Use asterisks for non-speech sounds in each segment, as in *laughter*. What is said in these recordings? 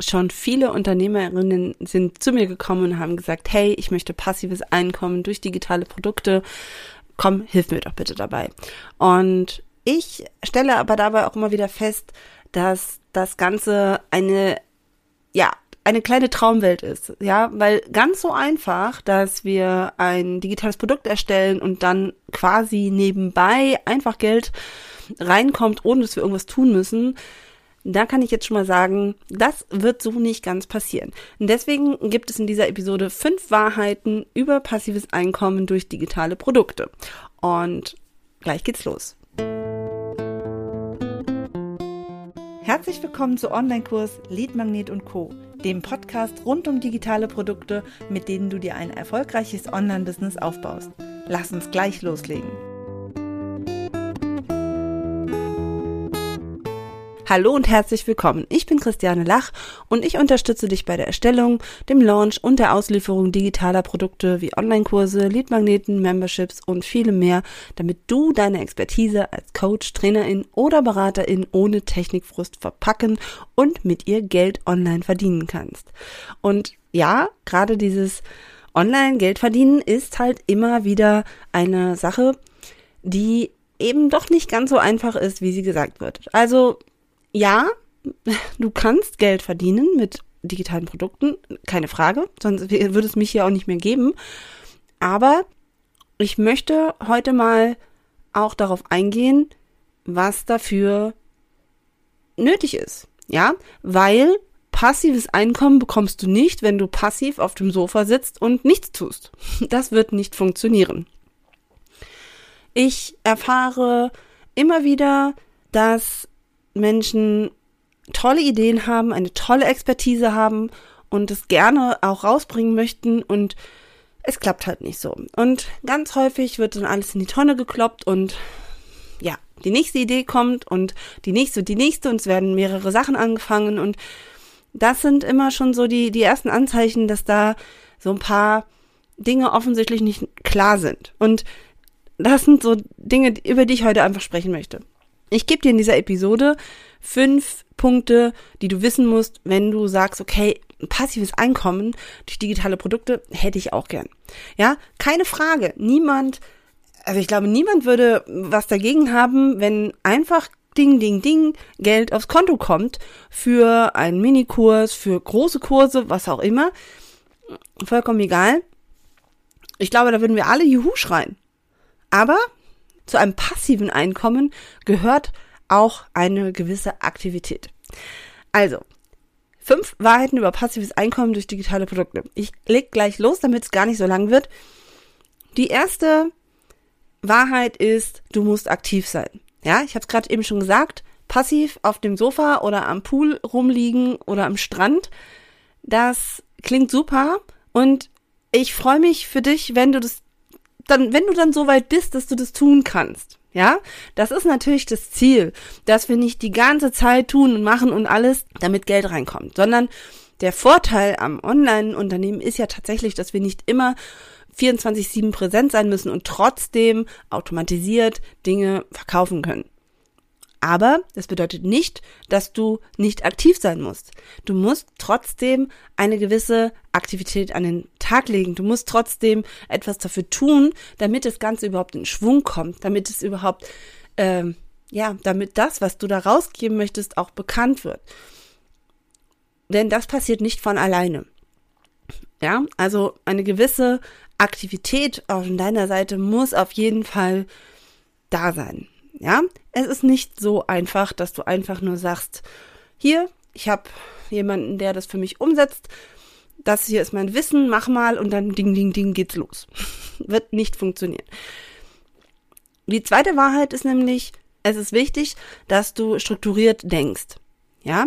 schon viele Unternehmerinnen sind zu mir gekommen und haben gesagt, hey, ich möchte passives Einkommen durch digitale Produkte. Komm, hilf mir doch bitte dabei. Und ich stelle aber dabei auch immer wieder fest, dass das Ganze eine, ja, eine kleine Traumwelt ist, ja, weil ganz so einfach, dass wir ein digitales Produkt erstellen und dann quasi nebenbei einfach Geld reinkommt, ohne dass wir irgendwas tun müssen, da kann ich jetzt schon mal sagen, das wird so nicht ganz passieren. Und deswegen gibt es in dieser Episode fünf Wahrheiten über passives Einkommen durch digitale Produkte. Und gleich geht's los. Herzlich willkommen zu Online-Kurs Lead Magnet und Co., dem Podcast rund um digitale Produkte, mit denen du dir ein erfolgreiches Online-Business aufbaust. Lass uns gleich loslegen. Hallo und herzlich willkommen. Ich bin Christiane Lach und ich unterstütze dich bei der Erstellung, dem Launch und der Auslieferung digitaler Produkte wie Online-Kurse, Leadmagneten, Memberships und viele mehr, damit du deine Expertise als Coach, Trainerin oder Beraterin ohne Technikfrust verpacken und mit ihr Geld online verdienen kannst. Und ja, gerade dieses Online-Geld verdienen ist halt immer wieder eine Sache, die eben doch nicht ganz so einfach ist, wie sie gesagt wird. Also ja, du kannst Geld verdienen mit digitalen Produkten, keine Frage, sonst würde es mich hier auch nicht mehr geben. Aber ich möchte heute mal auch darauf eingehen, was dafür nötig ist. Ja, weil passives Einkommen bekommst du nicht, wenn du passiv auf dem Sofa sitzt und nichts tust. *laughs* Das wird nicht funktionieren. Ich erfahre immer wieder, dass Menschen tolle Ideen haben, eine tolle Expertise haben und es gerne auch rausbringen möchten und es klappt halt nicht so. Und ganz häufig wird dann alles in die Tonne gekloppt und ja, die nächste Idee kommt und die nächste und die nächste und es werden mehrere Sachen angefangen und das sind immer schon so die, die ersten Anzeichen, dass da so ein paar Dinge offensichtlich nicht klar sind. Und das sind so Dinge, über die ich heute einfach sprechen möchte. Ich gebe dir in dieser Episode fünf Punkte, die du wissen musst, wenn du sagst, okay, passives Einkommen durch digitale Produkte hätte ich auch gern. Ja, keine Frage. Niemand, also ich glaube, niemand würde was dagegen haben, wenn einfach Ding, Ding, Ding, Geld aufs Konto kommt für einen Minikurs, für große Kurse, was auch immer. Vollkommen egal. Ich glaube, da würden wir alle Juhu schreien. Aber zu einem passiven Einkommen gehört auch eine gewisse Aktivität. Also, fünf Wahrheiten über passives Einkommen durch digitale Produkte. Ich leg gleich los, damit es gar nicht so lang wird. Die erste Wahrheit ist, du musst aktiv sein. Ja, ich habe es gerade eben schon gesagt, passiv auf dem Sofa oder am Pool rumliegen oder am Strand, das klingt super und ich freue mich für dich, wenn du das dann, wenn du dann so weit bist, dass du das tun kannst, ja, das ist natürlich das Ziel, dass wir nicht die ganze Zeit tun und machen und alles, damit Geld reinkommt, sondern der Vorteil am Online-Unternehmen ist ja tatsächlich, dass wir nicht immer 24-7 präsent sein müssen und trotzdem automatisiert Dinge verkaufen können. Aber das bedeutet nicht, dass du nicht aktiv sein musst. Du musst trotzdem eine gewisse Aktivität an den Tag legen. Du musst trotzdem etwas dafür tun, damit das Ganze überhaupt in Schwung kommt, damit es überhaupt, ähm, ja, damit das, was du da rausgeben möchtest, auch bekannt wird. Denn das passiert nicht von alleine. Ja, also eine gewisse Aktivität auf deiner Seite muss auf jeden Fall da sein. Ja, es ist nicht so einfach, dass du einfach nur sagst, hier, ich habe jemanden, der das für mich umsetzt. Das hier ist mein Wissen, mach mal und dann ding, ding, ding geht's los. *laughs* Wird nicht funktionieren. Die zweite Wahrheit ist nämlich, es ist wichtig, dass du strukturiert denkst. Ja,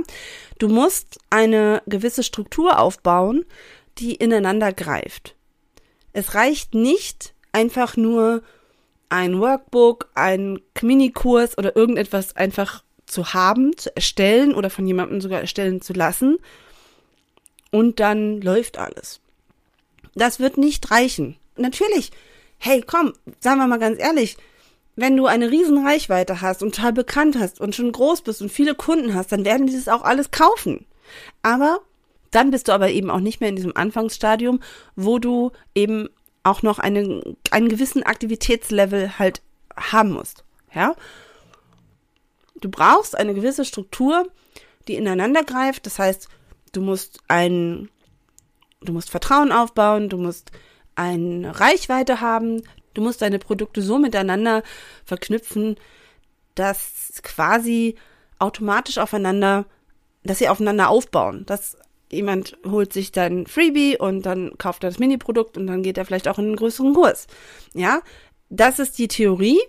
du musst eine gewisse Struktur aufbauen, die ineinander greift. Es reicht nicht einfach nur ein Workbook, ein Minikurs oder irgendetwas einfach zu haben, zu erstellen oder von jemandem sogar erstellen zu lassen. Und dann läuft alles. Das wird nicht reichen. Natürlich, hey, komm, sagen wir mal ganz ehrlich, wenn du eine riesen Reichweite hast und total bekannt hast und schon groß bist und viele Kunden hast, dann werden die das auch alles kaufen. Aber dann bist du aber eben auch nicht mehr in diesem Anfangsstadium, wo du eben auch noch einen, einen gewissen Aktivitätslevel halt haben musst. Ja? Du brauchst eine gewisse Struktur, die ineinander greift. Das heißt, du musst ein, du musst Vertrauen aufbauen, du musst eine Reichweite haben, du musst deine Produkte so miteinander verknüpfen, dass quasi automatisch aufeinander, dass sie aufeinander aufbauen, dass jemand holt sich dann Freebie und dann kauft er das Mini-Produkt und dann geht er vielleicht auch in einen größeren Kurs. Ja, das ist die Theorie.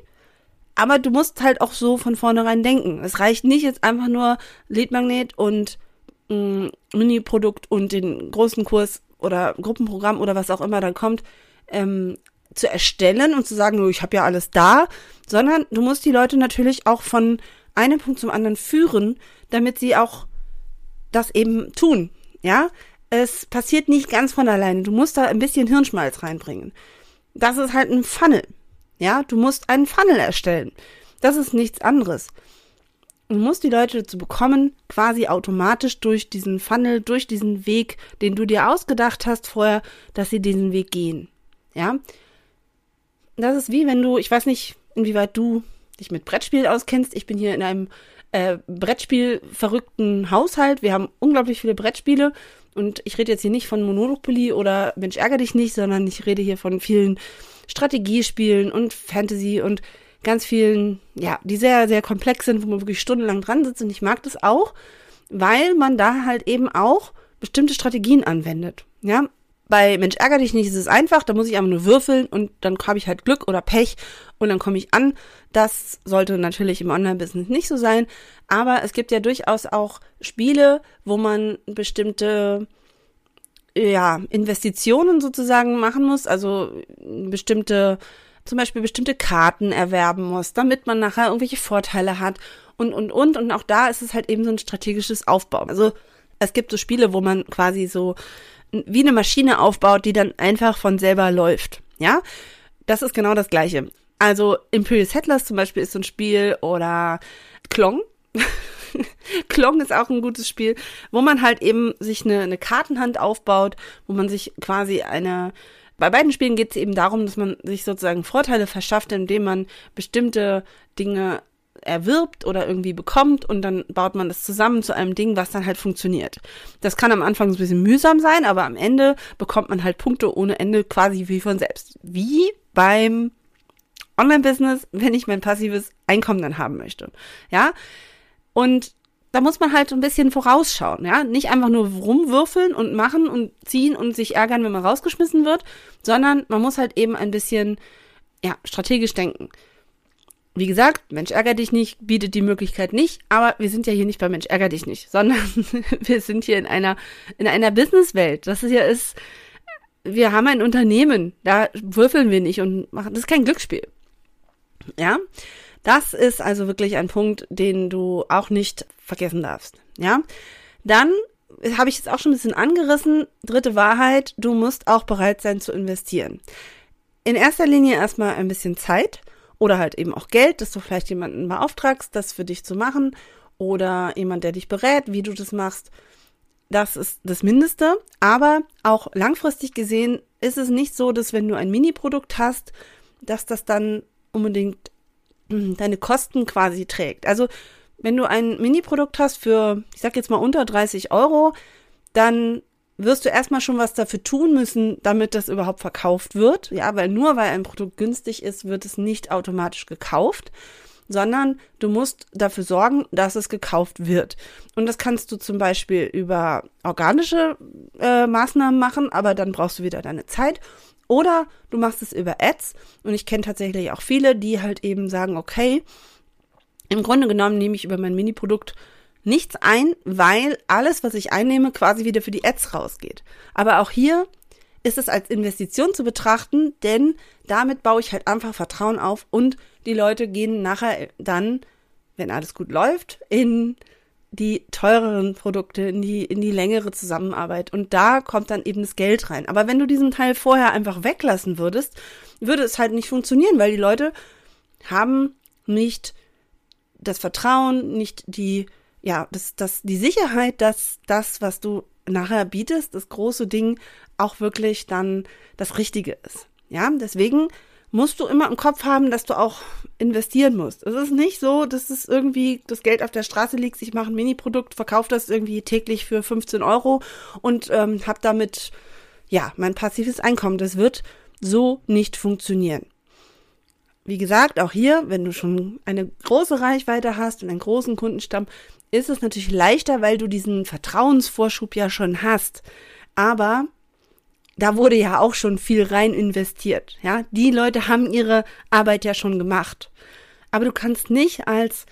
Aber du musst halt auch so von vornherein denken. Es reicht nicht jetzt einfach nur Leadmagnet und Mini-Produkt und den großen Kurs oder Gruppenprogramm oder was auch immer dann kommt, ähm, zu erstellen und zu sagen, ich habe ja alles da, sondern du musst die Leute natürlich auch von einem Punkt zum anderen führen, damit sie auch das eben tun. Ja, es passiert nicht ganz von alleine. Du musst da ein bisschen Hirnschmalz reinbringen. Das ist halt ein Funnel. Ja, du musst einen Funnel erstellen. Das ist nichts anderes. Du musst die Leute dazu bekommen, quasi automatisch durch diesen Funnel, durch diesen Weg, den du dir ausgedacht hast vorher, dass sie diesen Weg gehen. Ja. Das ist wie wenn du, ich weiß nicht, inwieweit du dich mit Brettspiel auskennst. Ich bin hier in einem äh, Brettspiel verrückten Haushalt. Wir haben unglaublich viele Brettspiele und ich rede jetzt hier nicht von Monopoly oder Mensch ärger dich nicht, sondern ich rede hier von vielen Strategiespielen und Fantasy und ganz vielen, ja, die sehr, sehr komplex sind, wo man wirklich stundenlang dran sitzt und ich mag das auch, weil man da halt eben auch bestimmte Strategien anwendet. Ja, bei Mensch ärger dich nicht ist es einfach, da muss ich einfach nur würfeln und dann habe ich halt Glück oder Pech und dann komme ich an. Das sollte natürlich im Online-Business nicht so sein, aber es gibt ja durchaus auch Spiele, wo man bestimmte ja, Investitionen sozusagen machen muss, also bestimmte, zum Beispiel bestimmte Karten erwerben muss, damit man nachher irgendwelche Vorteile hat und, und, und. Und auch da ist es halt eben so ein strategisches Aufbauen. Also es gibt so Spiele, wo man quasi so wie eine Maschine aufbaut, die dann einfach von selber läuft. Ja, das ist genau das Gleiche. Also Imperial Settlers zum Beispiel ist so ein Spiel oder Klong. *laughs* Klong ist auch ein gutes Spiel, wo man halt eben sich eine, eine Kartenhand aufbaut, wo man sich quasi eine bei beiden Spielen geht es eben darum, dass man sich sozusagen Vorteile verschafft, indem man bestimmte Dinge erwirbt oder irgendwie bekommt und dann baut man das zusammen zu einem Ding, was dann halt funktioniert. Das kann am Anfang ein bisschen mühsam sein, aber am Ende bekommt man halt Punkte ohne Ende quasi wie von selbst. Wie beim Online-Business, wenn ich mein passives Einkommen dann haben möchte. Ja. Und da muss man halt ein bisschen vorausschauen, ja. Nicht einfach nur rumwürfeln und machen und ziehen und sich ärgern, wenn man rausgeschmissen wird, sondern man muss halt eben ein bisschen, ja, strategisch denken. Wie gesagt, Mensch ärger dich nicht, bietet die Möglichkeit nicht, aber wir sind ja hier nicht bei Mensch ärger dich nicht, *laughs* sondern wir sind hier in einer, in einer Businesswelt. Das ist ja ist, wir haben ein Unternehmen, da würfeln wir nicht und machen, das ist kein Glücksspiel. Ja, das ist also wirklich ein Punkt, den du auch nicht vergessen darfst. Ja, dann habe ich jetzt auch schon ein bisschen angerissen. Dritte Wahrheit, du musst auch bereit sein zu investieren. In erster Linie erstmal ein bisschen Zeit oder halt eben auch Geld, dass du vielleicht jemanden beauftragst, das für dich zu machen oder jemand, der dich berät, wie du das machst. Das ist das Mindeste. Aber auch langfristig gesehen ist es nicht so, dass wenn du ein Mini-Produkt hast, dass das dann unbedingt *clears throat* deine Kosten quasi trägt. Also wenn du ein Mini-Produkt hast für, ich sag jetzt mal unter 30 Euro, dann wirst du erstmal schon was dafür tun müssen, damit das überhaupt verkauft wird. Ja, weil nur weil ein Produkt günstig ist, wird es nicht automatisch gekauft, sondern du musst dafür sorgen, dass es gekauft wird. Und das kannst du zum Beispiel über organische äh, Maßnahmen machen, aber dann brauchst du wieder deine Zeit. Oder du machst es über Ads. Und ich kenne tatsächlich auch viele, die halt eben sagen, okay, im Grunde genommen nehme ich über mein Mini-Produkt nichts ein, weil alles, was ich einnehme, quasi wieder für die Ads rausgeht. Aber auch hier ist es als Investition zu betrachten, denn damit baue ich halt einfach Vertrauen auf und die Leute gehen nachher dann, wenn alles gut läuft, in die teureren Produkte, in die, in die längere Zusammenarbeit. Und da kommt dann eben das Geld rein. Aber wenn du diesen Teil vorher einfach weglassen würdest, würde es halt nicht funktionieren, weil die Leute haben nicht das Vertrauen, nicht die ja, das, das, die Sicherheit, dass das, was du nachher bietest, das große Ding, auch wirklich dann das Richtige ist. Ja, deswegen musst du immer im Kopf haben, dass du auch investieren musst. Es ist nicht so, dass es irgendwie das Geld auf der Straße liegt, ich mache ein Mini-Produkt, verkaufe das irgendwie täglich für 15 Euro und ähm, habe damit ja mein passives Einkommen. Das wird so nicht funktionieren. Wie gesagt, auch hier, wenn du schon eine große Reichweite hast und einen großen Kundenstamm, ist es natürlich leichter, weil du diesen Vertrauensvorschub ja schon hast. Aber da wurde ja auch schon viel rein investiert. Ja, die Leute haben ihre Arbeit ja schon gemacht. Aber du kannst nicht als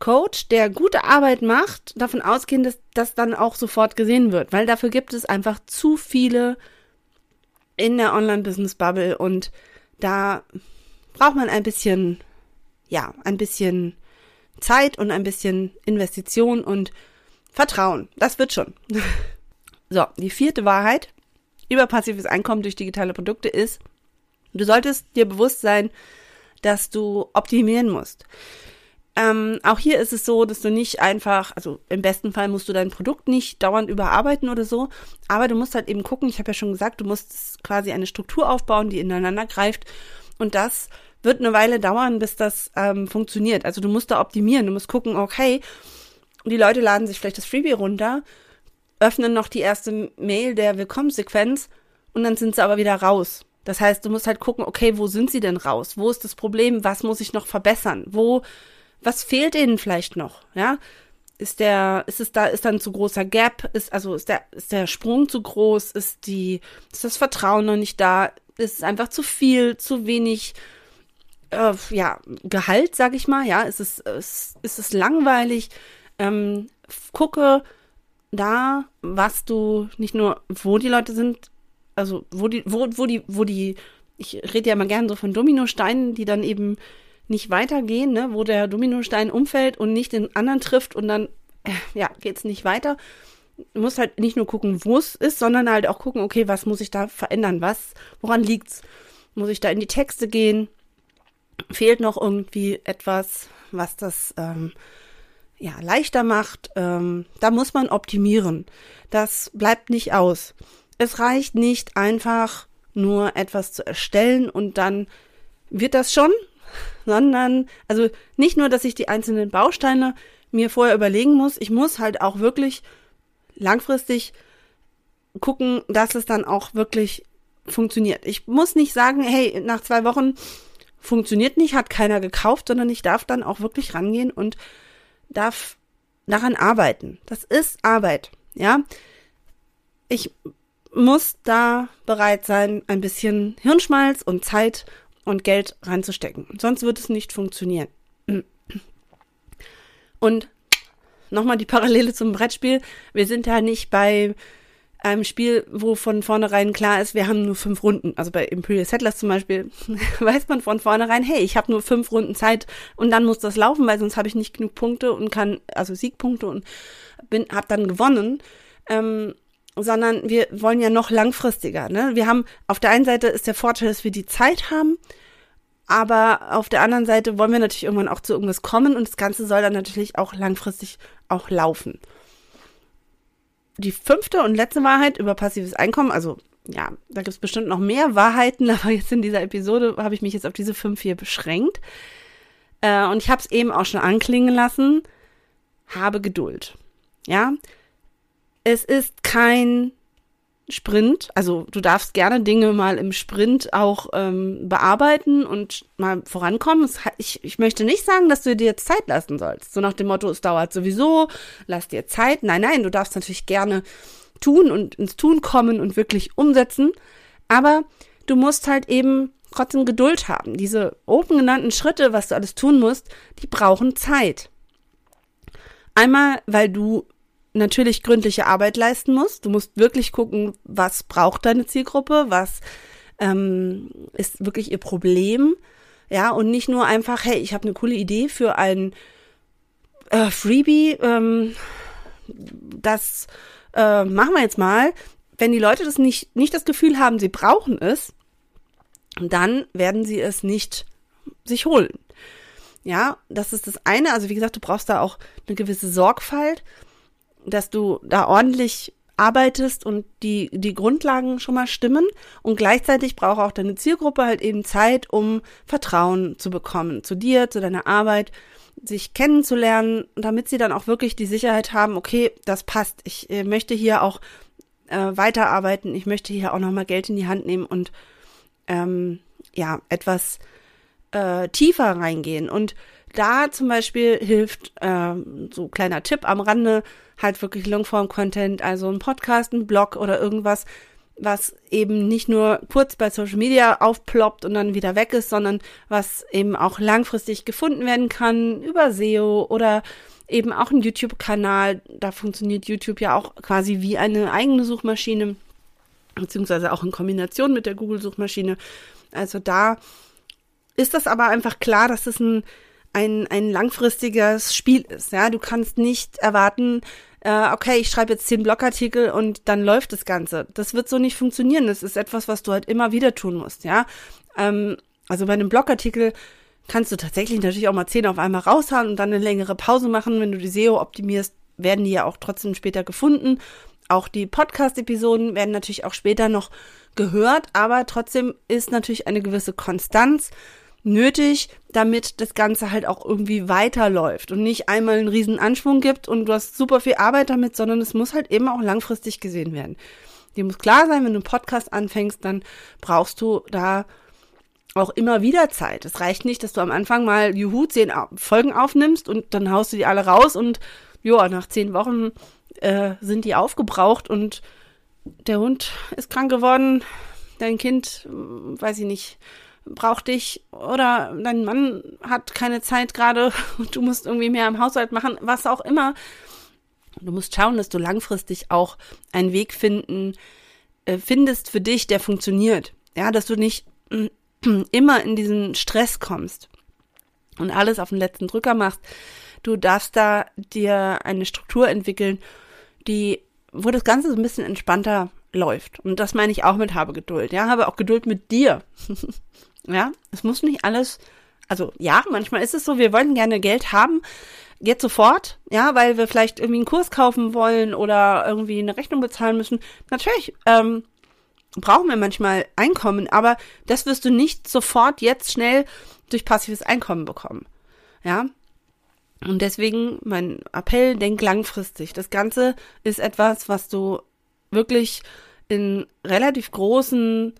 Coach, der gute Arbeit macht, davon ausgehen, dass das dann auch sofort gesehen wird, weil dafür gibt es einfach zu viele in der Online-Business-Bubble und da braucht man ein bisschen, ja, ein bisschen Zeit und ein bisschen Investition und Vertrauen. Das wird schon. *laughs* so, die vierte Wahrheit über passives Einkommen durch digitale Produkte ist, du solltest dir bewusst sein, dass du optimieren musst. Ähm, auch hier ist es so, dass du nicht einfach, also im besten Fall musst du dein Produkt nicht dauernd überarbeiten oder so, aber du musst halt eben gucken, ich habe ja schon gesagt, du musst quasi eine Struktur aufbauen, die ineinander greift und das wird eine Weile dauern, bis das ähm, funktioniert. Also du musst da optimieren, du musst gucken, okay, die Leute laden sich vielleicht das Freebie runter öffnen noch die erste Mail der Willkommenssequenz und dann sind sie aber wieder raus. Das heißt, du musst halt gucken, okay, wo sind sie denn raus? Wo ist das Problem? Was muss ich noch verbessern? Wo, was fehlt ihnen vielleicht noch? Ja? Ist der, ist es da, ist dann zu großer Gap? Ist, also, ist der, ist der Sprung zu groß? Ist die, ist das Vertrauen noch nicht da? Ist es einfach zu viel, zu wenig, äh, ja, Gehalt, sag ich mal? Ja, ist es, ist, ist es langweilig? Ähm, gucke, da, was du nicht nur, wo die Leute sind, also wo die, wo, wo die, wo die, ich rede ja immer gern so von Dominosteinen, die dann eben nicht weitergehen, ne, wo der Dominostein umfällt und nicht den anderen trifft und dann, äh, ja, geht's nicht weiter. Du musst halt nicht nur gucken, wo es ist, sondern halt auch gucken, okay, was muss ich da verändern? Was, woran liegt's? Muss ich da in die Texte gehen? Fehlt noch irgendwie etwas, was das ähm, ja, leichter macht, ähm, da muss man optimieren. Das bleibt nicht aus. Es reicht nicht einfach nur etwas zu erstellen und dann wird das schon, *laughs* sondern, also nicht nur, dass ich die einzelnen Bausteine mir vorher überlegen muss, ich muss halt auch wirklich langfristig gucken, dass es dann auch wirklich funktioniert. Ich muss nicht sagen, hey, nach zwei Wochen funktioniert nicht, hat keiner gekauft, sondern ich darf dann auch wirklich rangehen und darf daran arbeiten. Das ist Arbeit, ja. Ich muss da bereit sein, ein bisschen Hirnschmalz und Zeit und Geld reinzustecken. Sonst wird es nicht funktionieren. Und nochmal die Parallele zum Brettspiel. Wir sind ja nicht bei einem Spiel, wo von vornherein klar ist, wir haben nur fünf Runden. Also bei Imperial Settlers zum Beispiel *laughs* weiß man von vornherein, hey, ich habe nur fünf Runden Zeit und dann muss das laufen, weil sonst habe ich nicht genug Punkte und kann, also Siegpunkte und bin, hab dann gewonnen. Ähm, sondern wir wollen ja noch langfristiger. Ne? Wir haben auf der einen Seite ist der Vorteil, dass wir die Zeit haben, aber auf der anderen Seite wollen wir natürlich irgendwann auch zu irgendwas kommen und das Ganze soll dann natürlich auch langfristig auch laufen die fünfte und letzte Wahrheit über passives Einkommen, also ja, da gibt es bestimmt noch mehr Wahrheiten, *laughs* aber jetzt in dieser Episode habe ich mich jetzt auf diese fünf hier beschränkt. Äh, und ich habe es eben auch schon anklingen lassen. Habe Geduld. Ja, es ist kein Sprint. Also du darfst gerne Dinge mal im Sprint auch ähm, bearbeiten und mal vorankommen. Ich, ich möchte nicht sagen, dass du dir jetzt Zeit lassen sollst. So nach dem Motto, es dauert sowieso, lass dir Zeit. Nein, nein, du darfst natürlich gerne tun und ins Tun kommen und wirklich umsetzen. Aber du musst halt eben trotzdem Geduld haben. Diese oben genannten Schritte, was du alles tun musst, die brauchen Zeit. Einmal, weil du natürlich gründliche Arbeit leisten musst. Du musst wirklich gucken, was braucht deine Zielgruppe, was ähm, ist wirklich ihr Problem. Ja, und nicht nur einfach, hey, ich habe eine coole Idee für ein äh, Freebie, ähm, das äh, machen wir jetzt mal. Wenn die Leute das nicht, nicht das Gefühl haben, sie brauchen es, dann werden sie es nicht sich holen. Ja, das ist das eine. Also wie gesagt, du brauchst da auch eine gewisse Sorgfalt, dass du da ordentlich arbeitest und die, die Grundlagen schon mal stimmen. Und gleichzeitig braucht auch deine Zielgruppe halt eben Zeit, um Vertrauen zu bekommen zu dir, zu deiner Arbeit, sich kennenzulernen, damit sie dann auch wirklich die Sicherheit haben, okay, das passt. Ich äh, möchte hier auch äh, weiterarbeiten. Ich möchte hier auch nochmal Geld in die Hand nehmen und ähm, ja, etwas äh, tiefer reingehen. Und da zum Beispiel hilft äh, so kleiner Tipp am Rande, halt wirklich Longform-Content, also ein Podcast, ein Blog oder irgendwas, was eben nicht nur kurz bei Social Media aufploppt und dann wieder weg ist, sondern was eben auch langfristig gefunden werden kann über SEO oder eben auch ein YouTube-Kanal. Da funktioniert YouTube ja auch quasi wie eine eigene Suchmaschine, beziehungsweise auch in Kombination mit der Google-Suchmaschine. Also da ist das aber einfach klar, dass es ein, ein, ein langfristiges Spiel ist. Ja, du kannst nicht erwarten, äh, okay, ich schreibe jetzt zehn Blogartikel und dann läuft das Ganze. Das wird so nicht funktionieren. Das ist etwas, was du halt immer wieder tun musst, ja. Ähm, also bei einem Blogartikel kannst du tatsächlich natürlich auch mal zehn auf einmal raushauen und dann eine längere Pause machen. Wenn du die SEO optimierst, werden die ja auch trotzdem später gefunden. Auch die Podcast-Episoden werden natürlich auch später noch gehört, aber trotzdem ist natürlich eine gewisse Konstanz nötig, damit das Ganze halt auch irgendwie weiterläuft und nicht einmal einen riesen Anschwung gibt und du hast super viel Arbeit damit, sondern es muss halt eben auch langfristig gesehen werden. Dir muss klar sein, wenn du einen Podcast anfängst, dann brauchst du da auch immer wieder Zeit. Es reicht nicht, dass du am Anfang mal Juhu zehn Folgen aufnimmst und dann haust du die alle raus und ja, nach zehn Wochen äh, sind die aufgebraucht und der Hund ist krank geworden, dein Kind, weiß ich nicht, braucht dich oder dein Mann hat keine Zeit gerade und *laughs* du musst irgendwie mehr im Haushalt machen, was auch immer. Du musst schauen, dass du langfristig auch einen Weg finden, äh, findest für dich, der funktioniert. Ja, dass du nicht *clears throat* immer in diesen Stress kommst und alles auf den letzten Drücker machst. Du darfst da dir eine Struktur entwickeln, die, wo das Ganze so ein bisschen entspannter läuft. Und das meine ich auch mit habe Geduld. Ja, habe auch Geduld mit dir. *laughs* Ja, es muss nicht alles, also ja, manchmal ist es so, wir wollen gerne Geld haben, jetzt sofort, ja, weil wir vielleicht irgendwie einen Kurs kaufen wollen oder irgendwie eine Rechnung bezahlen müssen. Natürlich, ähm, brauchen wir manchmal Einkommen, aber das wirst du nicht sofort jetzt schnell durch passives Einkommen bekommen. Ja. Und deswegen mein Appell, denk langfristig. Das Ganze ist etwas, was du wirklich in relativ großen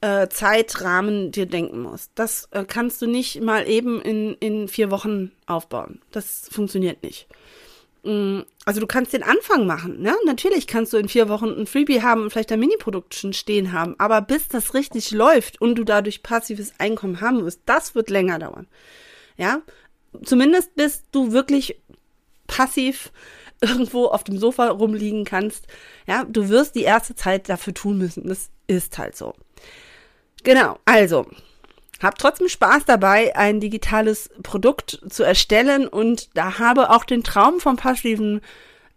äh, Zeitrahmen dir denken musst. Das äh, kannst du nicht mal eben in, in vier Wochen aufbauen. Das funktioniert nicht. Mm, also du kannst den Anfang machen, ne? Natürlich kannst du in vier Wochen ein Freebie haben und vielleicht ein Mini-Produkt schon stehen haben, aber bis das richtig läuft und du dadurch passives Einkommen haben wirst, das wird länger dauern. Ja? Zumindest bis du wirklich passiv *laughs* irgendwo auf dem Sofa rumliegen kannst. Ja, du wirst die erste Zeit dafür tun müssen. Das ist halt so. Genau, also hab trotzdem Spaß dabei, ein digitales Produkt zu erstellen und da habe auch den Traum vom passiven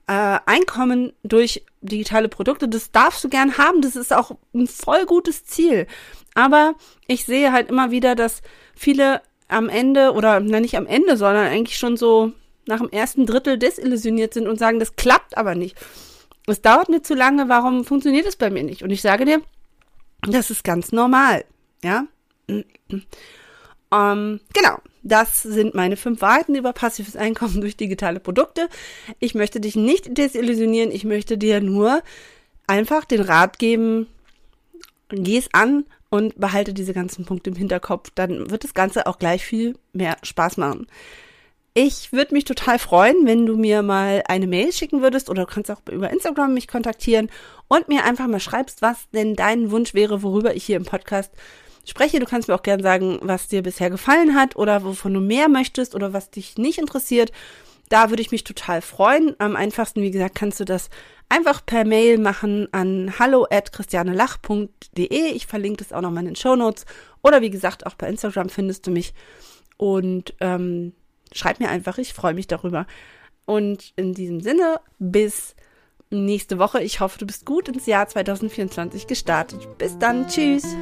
äh, Einkommen durch digitale Produkte. Das darfst du gern haben, das ist auch ein voll gutes Ziel. Aber ich sehe halt immer wieder, dass viele am Ende oder na nicht am Ende, sondern eigentlich schon so nach dem ersten Drittel desillusioniert sind und sagen, das klappt aber nicht. Es dauert mir zu lange, warum funktioniert es bei mir nicht? Und ich sage dir, das ist ganz normal, ja. Ähm, genau, das sind meine fünf Wahrheiten über passives Einkommen durch digitale Produkte. Ich möchte dich nicht desillusionieren, ich möchte dir nur einfach den Rat geben, geh es an und behalte diese ganzen Punkte im Hinterkopf, dann wird das Ganze auch gleich viel mehr Spaß machen. Ich würde mich total freuen, wenn du mir mal eine Mail schicken würdest oder du kannst auch über Instagram mich kontaktieren und mir einfach mal schreibst, was denn dein Wunsch wäre, worüber ich hier im Podcast spreche. Du kannst mir auch gerne sagen, was dir bisher gefallen hat oder wovon du mehr möchtest oder was dich nicht interessiert. Da würde ich mich total freuen. Am einfachsten, wie gesagt, kannst du das einfach per Mail machen an hallo at christianelach.de. Ich verlinke das auch nochmal in den Show Notes. Oder wie gesagt, auch bei Instagram findest du mich. Und ähm, schreib mir einfach, ich freue mich darüber. Und in diesem Sinne, bis nächste Woche. Ich hoffe, du bist gut ins Jahr 2024 gestartet. Bis dann, tschüss.